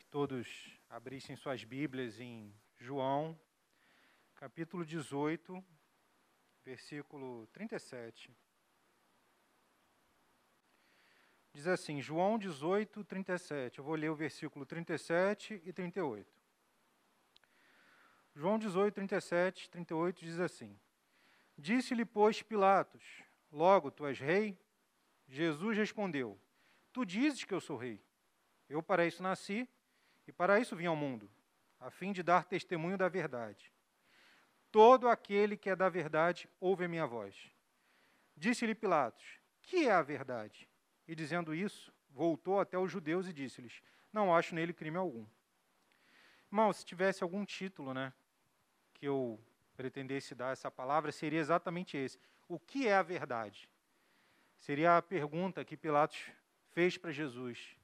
que todos abrissem suas Bíblias em João, capítulo 18, versículo 37. Diz assim, João 18, 37. Eu vou ler o versículo 37 e 38. João 18, 37, 38 diz assim: Disse-lhe, pois, Pilatos: Logo, tu és rei? Jesus respondeu: Tu dizes que eu sou rei. Eu para isso nasci e para isso vim ao mundo, a fim de dar testemunho da verdade. Todo aquele que é da verdade ouve a minha voz. Disse-lhe Pilatos: Que é a verdade? E dizendo isso, voltou até os judeus e disse-lhes: Não acho nele crime algum. Irmão, se tivesse algum título, né, que eu pretendesse dar essa palavra, seria exatamente esse: O que é a verdade? Seria a pergunta que Pilatos fez para Jesus.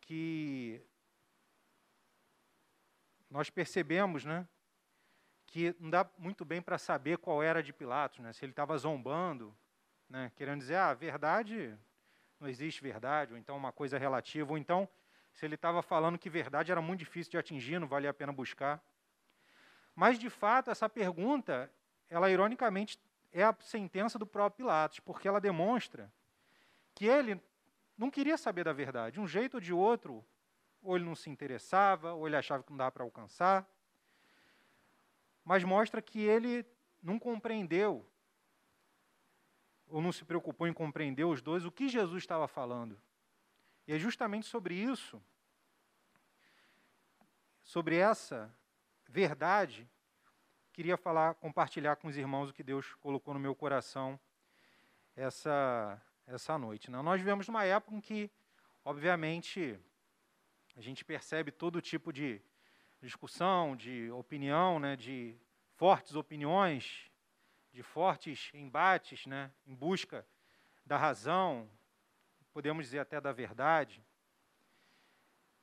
Que nós percebemos, né, que não dá muito bem para saber qual era de Pilatos, né, se ele estava zombando, né, querendo dizer, ah, verdade, não existe verdade, ou então uma coisa relativa, ou então se ele estava falando que verdade era muito difícil de atingir, não valia a pena buscar. Mas, de fato, essa pergunta, ela ironicamente é a sentença do próprio Pilatos, porque ela demonstra que ele não queria saber da verdade. De um jeito ou de outro, ou ele não se interessava, ou ele achava que não dava para alcançar. Mas mostra que ele não compreendeu, ou não se preocupou em compreender os dois, o que Jesus estava falando. E é justamente sobre isso, sobre essa verdade, queria falar, compartilhar com os irmãos o que Deus colocou no meu coração essa, essa noite. Né? Nós vivemos numa época em que, obviamente, a gente percebe todo tipo de discussão, de opinião, né, de fortes opiniões, de fortes embates né, em busca da razão, podemos dizer até da verdade.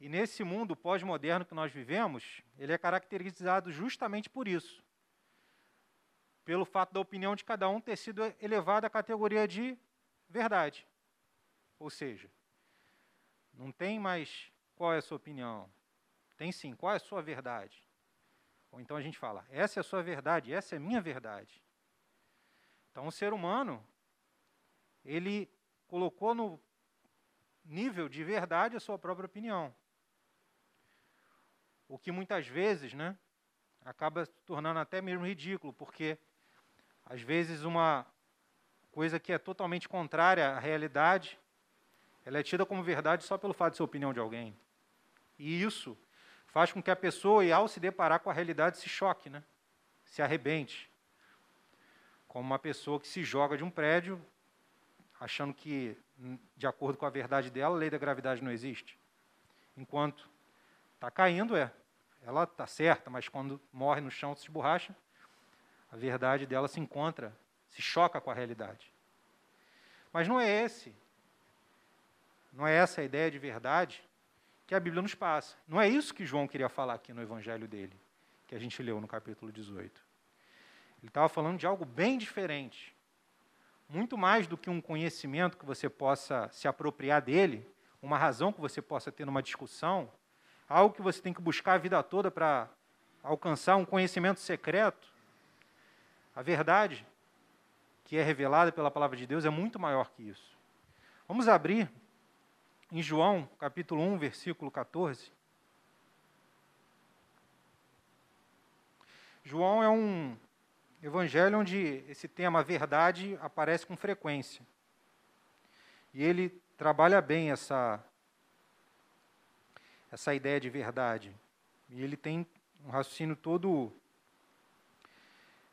E nesse mundo pós-moderno que nós vivemos, ele é caracterizado justamente por isso pelo fato da opinião de cada um ter sido elevada à categoria de verdade. Ou seja, não tem mais qual é a sua opinião. Tem sim, qual é a sua verdade? Ou então a gente fala, essa é a sua verdade, essa é a minha verdade. Então o ser humano, ele colocou no nível de verdade a sua própria opinião. O que muitas vezes, né, acaba se tornando até mesmo ridículo, porque às vezes, uma coisa que é totalmente contrária à realidade, ela é tida como verdade só pelo fato de ser opinião de alguém. E isso faz com que a pessoa, ao se deparar com a realidade, se choque, né? se arrebente. Como uma pessoa que se joga de um prédio, achando que, de acordo com a verdade dela, a lei da gravidade não existe. Enquanto está caindo, é. Ela está certa, mas quando morre no chão, se esborracha, a verdade dela se encontra, se choca com a realidade. Mas não é esse, não é essa a ideia de verdade que a Bíblia nos passa. Não é isso que João queria falar aqui no evangelho dele, que a gente leu no capítulo 18. Ele estava falando de algo bem diferente. Muito mais do que um conhecimento que você possa se apropriar dele, uma razão que você possa ter numa discussão, algo que você tem que buscar a vida toda para alcançar um conhecimento secreto. A verdade que é revelada pela palavra de Deus é muito maior que isso. Vamos abrir em João, capítulo 1, versículo 14. João é um evangelho onde esse tema verdade aparece com frequência. E ele trabalha bem essa essa ideia de verdade. E ele tem um raciocínio todo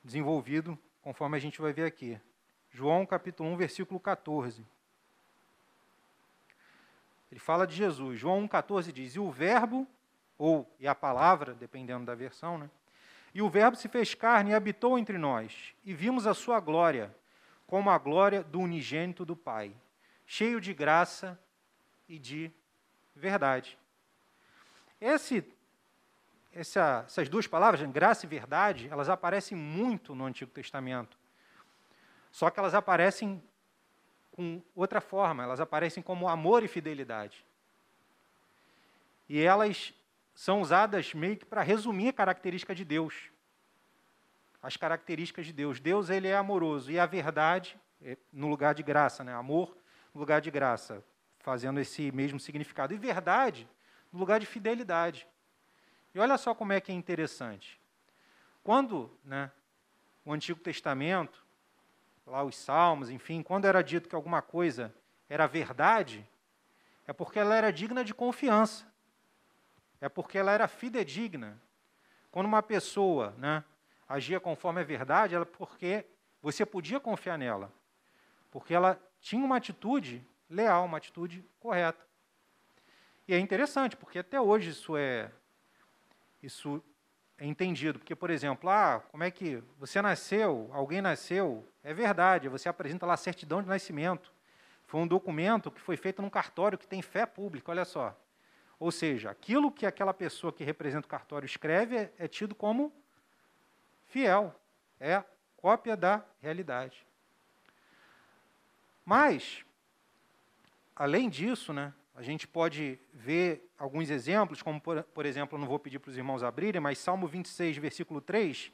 desenvolvido, conforme a gente vai ver aqui. João capítulo 1, versículo 14. Ele fala de Jesus. João 1,14 diz: E o Verbo, ou e a palavra, dependendo da versão, né? E o Verbo se fez carne e habitou entre nós, e vimos a sua glória, como a glória do unigênito do Pai, cheio de graça e de verdade. Esse essa, essas duas palavras, graça e verdade, elas aparecem muito no Antigo Testamento. Só que elas aparecem com outra forma, elas aparecem como amor e fidelidade. E elas são usadas meio que para resumir a característica de Deus. As características de Deus. Deus ele é amoroso e a verdade é no lugar de graça, né? Amor no lugar de graça, fazendo esse mesmo significado. E verdade no lugar de fidelidade. E olha só como é que é interessante. Quando, né, o Antigo Testamento, lá os Salmos, enfim, quando era dito que alguma coisa era verdade, é porque ela era digna de confiança. É porque ela era fidedigna. Quando uma pessoa né, agia conforme a verdade, era porque você podia confiar nela. Porque ela tinha uma atitude leal, uma atitude correta. E é interessante, porque até hoje isso é, isso entendido. Porque, por exemplo, ah, como é que você nasceu, alguém nasceu, é verdade, você apresenta lá a certidão de nascimento. Foi um documento que foi feito num cartório que tem fé pública, olha só. Ou seja, aquilo que aquela pessoa que representa o cartório escreve é, é tido como fiel, é cópia da realidade. Mas, além disso, né, a gente pode ver alguns exemplos, como, por, por exemplo, não vou pedir para os irmãos abrirem, mas Salmo 26, versículo 3,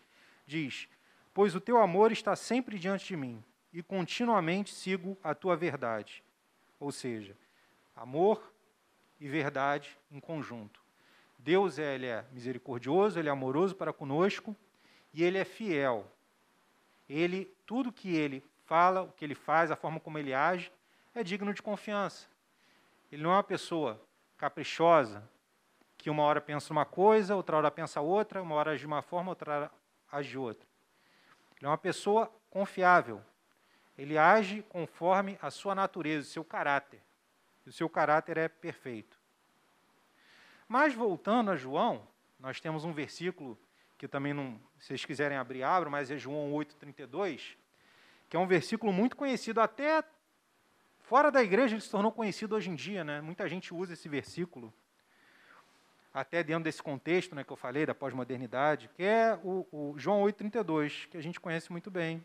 diz: Pois o teu amor está sempre diante de mim, e continuamente sigo a tua verdade. Ou seja, amor e verdade em conjunto. Deus ele é misericordioso, ele é amoroso para conosco e ele é fiel. Ele, tudo que ele fala, o que ele faz, a forma como ele age, é digno de confiança. Ele não é uma pessoa caprichosa, que uma hora pensa uma coisa, outra hora pensa outra, uma hora age de uma forma, outra hora age de outra. Ele é uma pessoa confiável. Ele age conforme a sua natureza, o seu caráter. E o seu caráter é perfeito. Mas voltando a João, nós temos um versículo que também não, se vocês quiserem abrir, abram, mas é João 8:32, que é um versículo muito conhecido até Fora da igreja ele se tornou conhecido hoje em dia, né? Muita gente usa esse versículo, até dentro desse contexto né, que eu falei, da pós-modernidade, que é o, o João 8,32, que a gente conhece muito bem.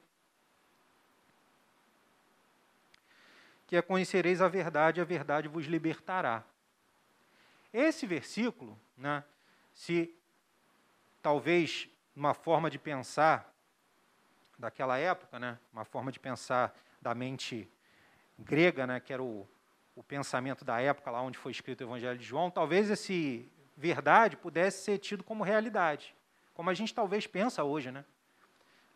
Que é conhecereis a verdade, a verdade vos libertará. Esse versículo, né, se talvez uma forma de pensar daquela época, né, uma forma de pensar da mente grega, né, que era o, o pensamento da época lá onde foi escrito o Evangelho de João, talvez esse verdade pudesse ser tido como realidade, como a gente talvez pensa hoje, né?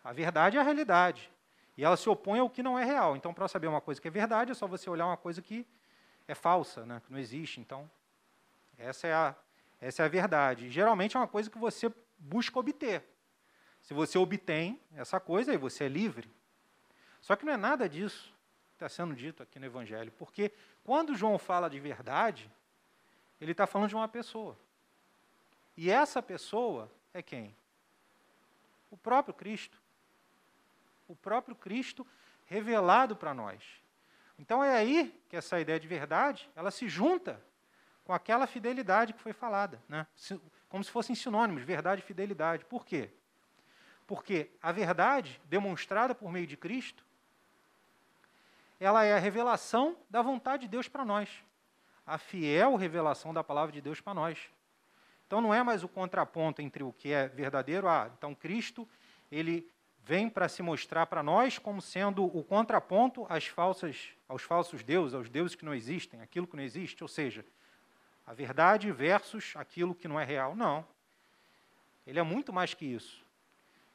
A verdade é a realidade e ela se opõe ao que não é real. Então, para saber uma coisa que é verdade, é só você olhar uma coisa que é falsa, né, que não existe. Então, essa é a essa é a verdade. Geralmente é uma coisa que você busca obter. Se você obtém essa coisa, aí você é livre. Só que não é nada disso está sendo dito aqui no Evangelho. Porque quando João fala de verdade, ele está falando de uma pessoa. E essa pessoa é quem? O próprio Cristo. O próprio Cristo revelado para nós. Então é aí que essa ideia de verdade, ela se junta com aquela fidelidade que foi falada, né? como se fossem sinônimos, verdade e fidelidade. Por quê? Porque a verdade demonstrada por meio de Cristo ela é a revelação da vontade de Deus para nós. A fiel revelação da palavra de Deus para nós. Então não é mais o contraponto entre o que é verdadeiro, ah, então Cristo, ele vem para se mostrar para nós como sendo o contraponto às falsas, aos falsos deuses, aos deuses que não existem, aquilo que não existe, ou seja, a verdade versus aquilo que não é real. Não. Ele é muito mais que isso.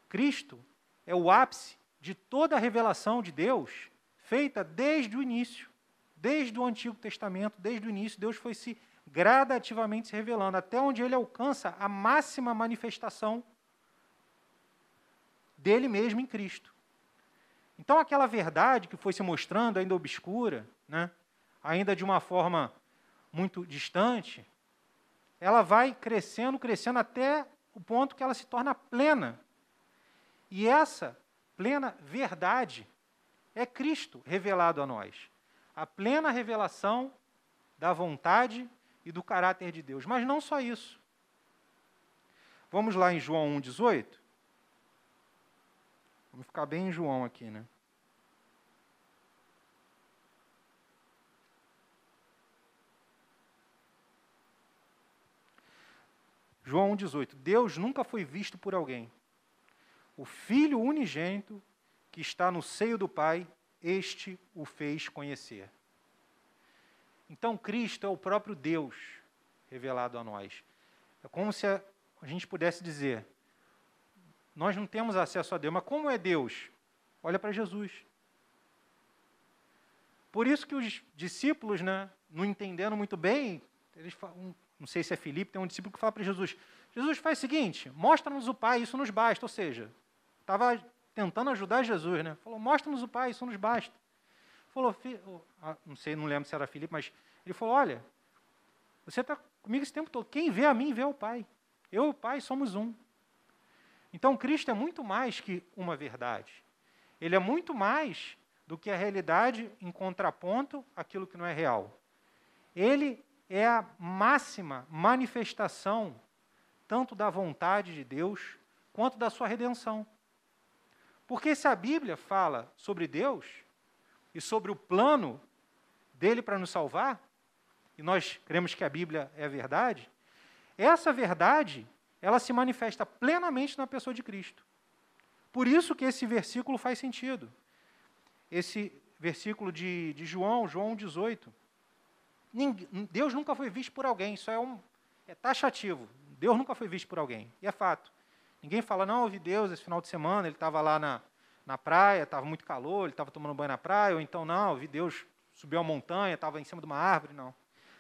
Cristo é o ápice de toda a revelação de Deus feita desde o início, desde o Antigo Testamento, desde o início, Deus foi se gradativamente se revelando, até onde ele alcança a máxima manifestação dele mesmo em Cristo. Então, aquela verdade que foi se mostrando ainda obscura, né, ainda de uma forma muito distante, ela vai crescendo, crescendo até o ponto que ela se torna plena. E essa plena verdade é Cristo revelado a nós. A plena revelação da vontade e do caráter de Deus. Mas não só isso. Vamos lá em João 1,18? Vamos ficar bem em João aqui, né? João 1,18. Deus nunca foi visto por alguém. O Filho unigênito que está no seio do Pai, este o fez conhecer. Então, Cristo é o próprio Deus revelado a nós. É como se a, gente pudesse dizer: nós não temos acesso a Deus, mas como é Deus? Olha para Jesus. Por isso que os discípulos, né, não entendendo muito bem, eles falam, não sei se é Filipe, tem um discípulo que fala para Jesus: Jesus faz o seguinte, mostra-nos o Pai, isso nos basta. Ou seja, estava tentando ajudar Jesus, né? Falou, mostra-nos o Pai, isso nos basta. Falou, não sei, não lembro se era Filipe, mas ele falou: olha, você está comigo esse tempo todo. Quem vê a mim vê o Pai. Eu e o Pai somos um. Então, Cristo é muito mais que uma verdade. Ele é muito mais do que a realidade em contraponto àquilo que não é real. Ele é a máxima manifestação tanto da vontade de Deus quanto da sua redenção. Porque se a Bíblia fala sobre Deus e sobre o plano dele para nos salvar, e nós cremos que a Bíblia é a verdade, essa verdade, ela se manifesta plenamente na pessoa de Cristo. Por isso que esse versículo faz sentido. Esse versículo de, de João, João 18. Ninguém, Deus nunca foi visto por alguém, isso é, um, é taxativo. Deus nunca foi visto por alguém, e é fato. Ninguém fala, não, eu vi Deus esse final de semana, ele estava lá na, na praia, estava muito calor, ele estava tomando banho na praia, ou então, não, eu vi Deus subiu a montanha, estava em cima de uma árvore, não.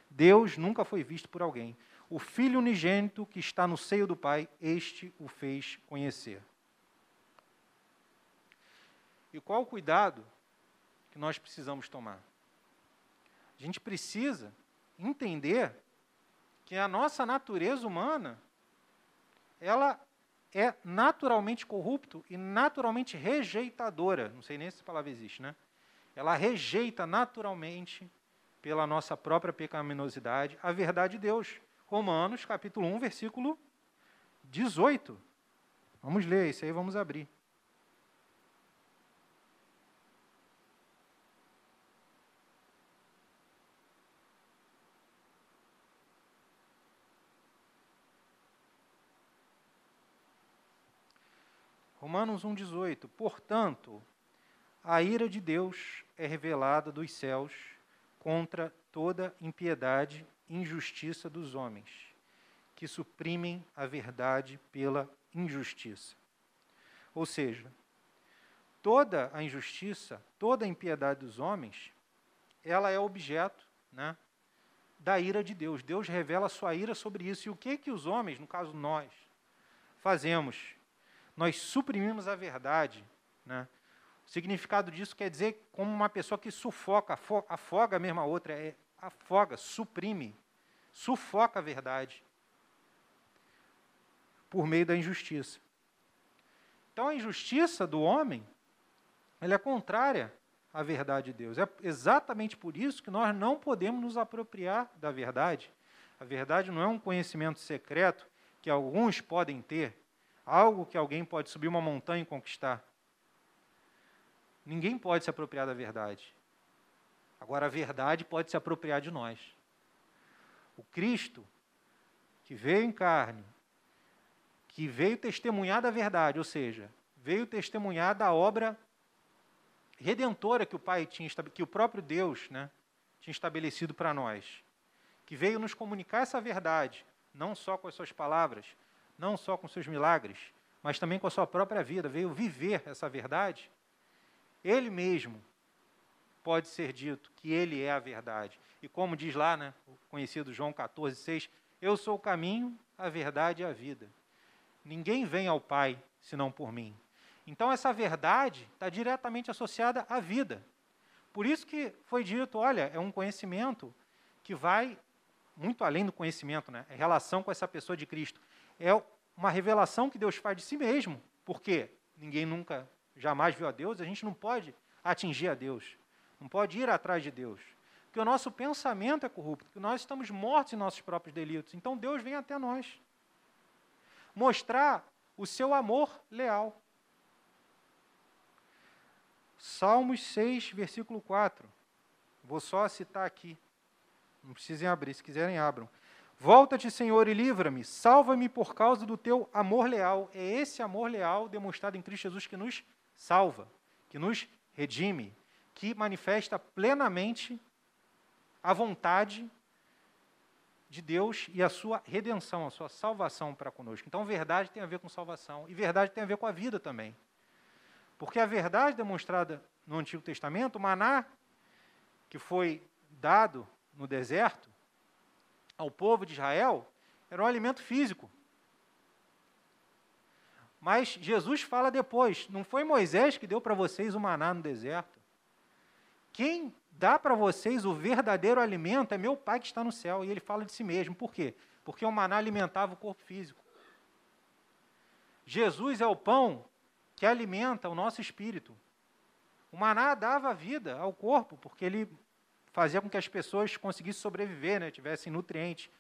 Deus nunca foi visto por alguém. O Filho unigênito que está no seio do Pai, este o fez conhecer. E qual o cuidado que nós precisamos tomar? A gente precisa entender que a nossa natureza humana ela é naturalmente corrupto e naturalmente rejeitadora. Não sei nem se essa palavra existe, né? Ela rejeita naturalmente pela nossa própria pecaminosidade, a verdade de Deus. Romanos, capítulo 1, versículo 18. Vamos ler isso aí, vamos abrir. Romanos 1,18. Portanto, a ira de Deus é revelada dos céus contra toda impiedade e injustiça dos homens, que suprimem a verdade pela injustiça. Ou seja, toda a injustiça, toda a impiedade dos homens, ela é objeto né, da ira de Deus. Deus revela a sua ira sobre isso. E o que que os homens, no caso nós, fazemos? Nós suprimimos a verdade, né, o significado disso quer dizer como uma pessoa que sufoca, afoga a outra, é, afoga, suprime, sufoca a verdade por meio da injustiça. Então a injustiça do homem, ela é contrária à verdade de Deus. É exatamente por isso que nós não podemos nos apropriar da verdade. A verdade não é um conhecimento secreto que alguns podem ter, algo que alguém pode subir uma montanha e conquistar. Ninguém pode se apropriar da verdade. Agora, a verdade pode se apropriar de nós. O Cristo, que veio em carne, que veio testemunhar da verdade, ou seja, veio testemunhar da obra redentora que o Pai tinha, que o próprio Deus né, tinha estabelecido para nós, que veio nos comunicar essa verdade, não só com as suas palavras, não só com seus milagres, mas também com a sua própria vida, veio viver essa verdade ele mesmo pode ser dito que ele é a verdade. E como diz lá, né, o conhecido João 14, 6, eu sou o caminho, a verdade e a vida. Ninguém vem ao Pai senão por mim. Então essa verdade está diretamente associada à vida. Por isso que foi dito, olha, é um conhecimento que vai muito além do conhecimento, né? É relação com essa pessoa de Cristo. É uma revelação que Deus faz de si mesmo, porque ninguém nunca jamais viu a Deus, a gente não pode atingir a Deus, não pode ir atrás de Deus. Porque o nosso pensamento é corrupto, porque nós estamos mortos em nossos próprios delitos. Então Deus vem até nós mostrar o seu amor leal. Salmos 6, versículo 4. Vou só citar aqui. Não precisem abrir, se quiserem, abram. Volta-te, Senhor, e livra-me. Salva-me por causa do teu amor leal. É esse amor leal demonstrado em Cristo Jesus que nos salva, que nos redime, que manifesta plenamente a vontade de Deus e a sua redenção, a sua salvação para conosco. Então, verdade tem a ver com salvação e verdade tem a ver com a vida também. Porque a verdade demonstrada no Antigo Testamento, o maná que foi dado no deserto ao povo de Israel, era um alimento físico. Mas Jesus fala depois: não foi Moisés que deu para vocês o maná no deserto. Quem dá para vocês o verdadeiro alimento é meu Pai que está no céu. E ele fala de si mesmo. Por quê? Porque o maná alimentava o corpo físico. Jesus é o pão que alimenta o nosso espírito. O maná dava vida ao corpo, porque ele fazia com que as pessoas conseguissem sobreviver, né, tivessem nutrientes.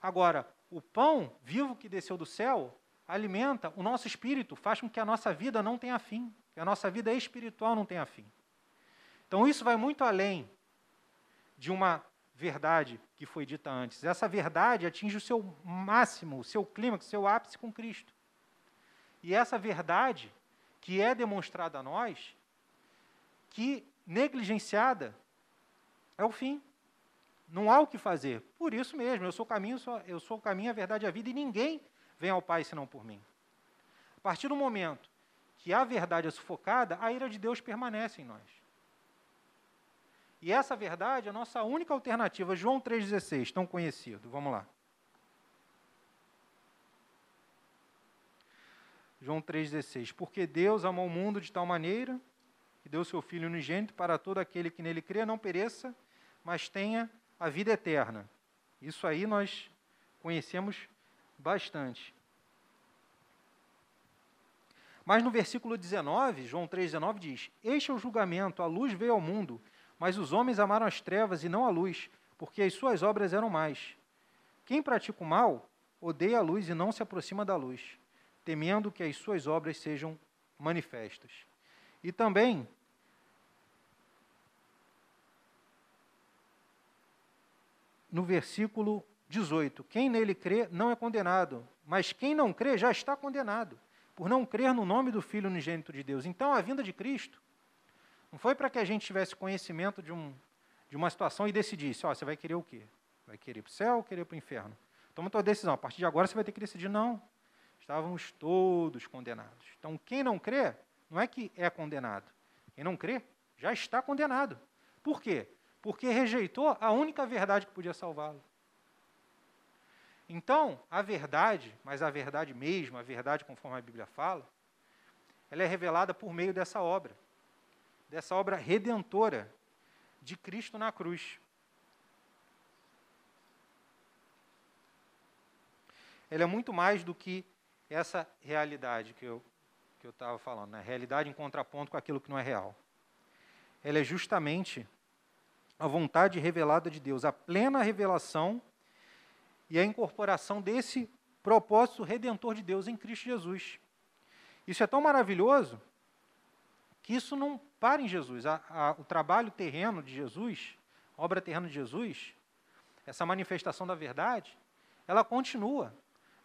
Agora, o pão vivo que desceu do céu alimenta o nosso espírito, faz com que a nossa vida não tenha fim, que a nossa vida espiritual não tenha fim. Então, isso vai muito além de uma verdade que foi dita antes. Essa verdade atinge o seu máximo, o seu clímax, o seu ápice com Cristo. E essa verdade, que é demonstrada a nós, que negligenciada é o fim. Não há o que fazer. Por isso mesmo, eu sou o caminho, eu sou o caminho, a verdade e a vida, e ninguém vem ao Pai senão por mim. A partir do momento que a verdade é sufocada, a ira de Deus permanece em nós. E essa verdade é a nossa única alternativa. João 3,16, tão conhecido. Vamos lá. João 3,16. Porque Deus amou o mundo de tal maneira que deu seu Filho unigênito para todo aquele que nele crê, não pereça, mas tenha a vida eterna. Isso aí nós conhecemos bastante. Mas no versículo 19, João 3,19 diz: Este é o julgamento, a luz veio ao mundo mas os homens amaram as trevas e não a luz, porque as suas obras eram mais. Quem pratica o mal odeia a luz e não se aproxima da luz, temendo que as suas obras sejam manifestas. E também no versículo 18: Quem nele crê não é condenado, mas quem não crê já está condenado, por não crer no nome do Filho unigênito de Deus. Então, a vinda de Cristo não foi para que a gente tivesse conhecimento de, um, de uma situação e decidisse, ó, oh, você vai querer o quê? Vai querer para o céu ou querer para o inferno? Toma tua decisão. A partir de agora você vai ter que decidir, não. Estávamos todos condenados. Então, quem não crê, não é que é condenado. Quem não crê, já está condenado. Por quê? Porque rejeitou a única verdade que podia salvá-lo. Então, a verdade, mas a verdade mesmo, a verdade conforme a Bíblia fala, ela é revelada por meio dessa obra dessa obra redentora de Cristo na cruz. Ela é muito mais do que essa realidade que eu que eu estava falando, né? realidade em contraponto com aquilo que não é real. Ela é justamente a vontade revelada de Deus, a plena revelação e a incorporação desse propósito redentor de Deus em Cristo Jesus. Isso é tão maravilhoso que isso não para em Jesus. A, a, o trabalho terreno de Jesus, a obra terrena de Jesus, essa manifestação da verdade, ela continua.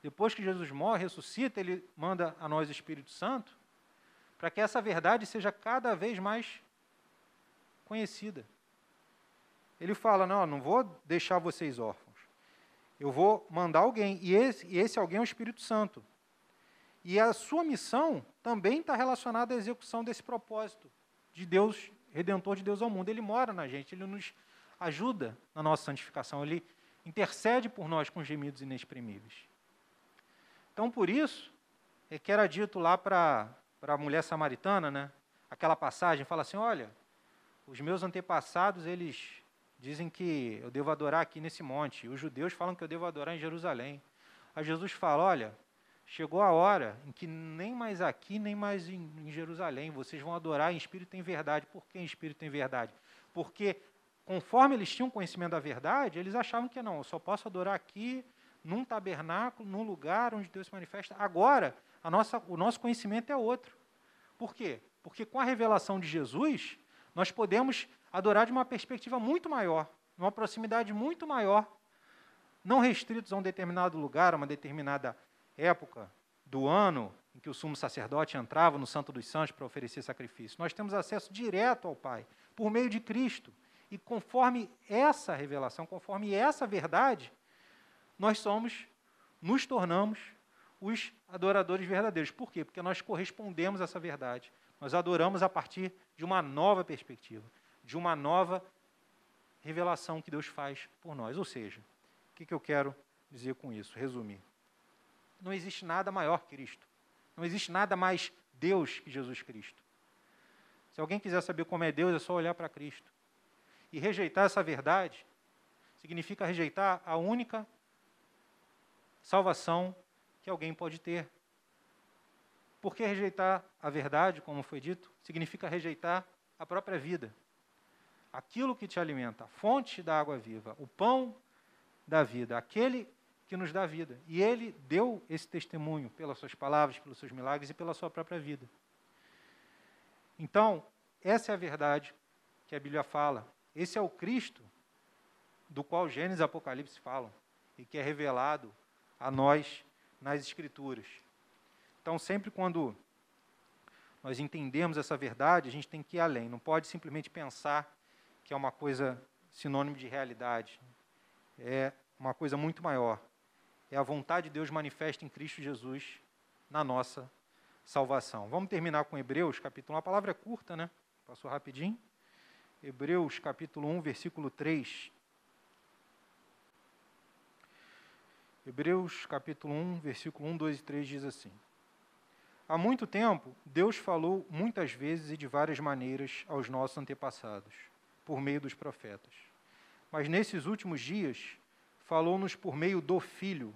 Depois que Jesus morre, ressuscita, ele manda a nós o Espírito Santo, para que essa verdade seja cada vez mais conhecida. Ele fala: Não, não vou deixar vocês órfãos. Eu vou mandar alguém, e esse, e esse alguém é o Espírito Santo. E a sua missão também está relacionada à execução desse propósito de Deus, redentor de Deus ao mundo. Ele mora na gente, ele nos ajuda na nossa santificação, ele intercede por nós com gemidos inexprimíveis. Então, por isso, é que era dito lá para a mulher samaritana, né? aquela passagem, fala assim, olha, os meus antepassados, eles dizem que eu devo adorar aqui nesse monte, os judeus falam que eu devo adorar em Jerusalém. Aí Jesus fala, olha, Chegou a hora em que nem mais aqui, nem mais em, em Jerusalém, vocês vão adorar em espírito e em verdade. Por que em espírito e em verdade? Porque, conforme eles tinham conhecimento da verdade, eles achavam que não, eu só posso adorar aqui, num tabernáculo, num lugar onde Deus se manifesta. Agora, a nossa, o nosso conhecimento é outro. Por quê? Porque com a revelação de Jesus, nós podemos adorar de uma perspectiva muito maior, numa proximidade muito maior não restritos a um determinado lugar, a uma determinada época do ano em que o sumo sacerdote entrava no Santo dos Santos para oferecer sacrifício. Nós temos acesso direto ao Pai, por meio de Cristo. E conforme essa revelação, conforme essa verdade, nós somos, nos tornamos os adoradores verdadeiros. Por quê? Porque nós correspondemos a essa verdade. Nós adoramos a partir de uma nova perspectiva, de uma nova revelação que Deus faz por nós. Ou seja, o que, que eu quero dizer com isso? Resumir. Não existe nada maior que Cristo. Não existe nada mais Deus que Jesus Cristo. Se alguém quiser saber como é Deus, é só olhar para Cristo. E rejeitar essa verdade significa rejeitar a única salvação que alguém pode ter. Porque rejeitar a verdade, como foi dito, significa rejeitar a própria vida. Aquilo que te alimenta, a fonte da água viva, o pão da vida, aquele que nos dá vida. E ele deu esse testemunho pelas suas palavras, pelos seus milagres e pela sua própria vida. Então, essa é a verdade que a Bíblia fala. Esse é o Cristo do qual Gênesis e Apocalipse falam e que é revelado a nós nas Escrituras. Então, sempre quando nós entendemos essa verdade, a gente tem que ir além. Não pode simplesmente pensar é uma coisa sinônimo de realidade. É uma coisa muito maior. É a vontade de Deus manifesta em Cristo Jesus na nossa salvação. Vamos terminar com Hebreus, capítulo 1. A palavra é curta, né? Passou rapidinho. Hebreus, capítulo 1, versículo 3. Hebreus capítulo 1, versículo 1, 2 e 3 diz assim: Há muito tempo, Deus falou muitas vezes e de várias maneiras aos nossos antepassados, por meio dos profetas. Mas nesses últimos dias, falou-nos por meio do Filho,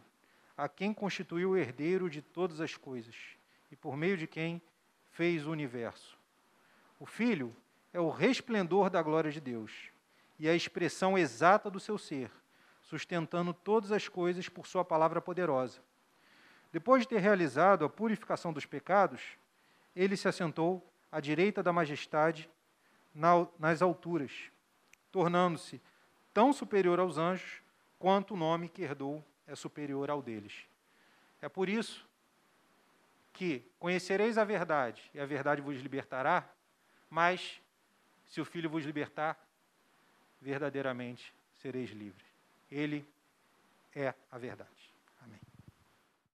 a quem constituiu o herdeiro de todas as coisas, e por meio de quem fez o universo. O Filho é o resplendor da glória de Deus e a expressão exata do seu ser sustentando todas as coisas por Sua palavra poderosa. Depois de ter realizado a purificação dos pecados, ele se assentou à direita da majestade nas alturas, tornando-se tão superior aos anjos quanto o nome que herdou é superior ao deles. É por isso que conhecereis a verdade e a verdade vos libertará, mas se o Filho vos libertar, verdadeiramente sereis livres. Ele é a verdade.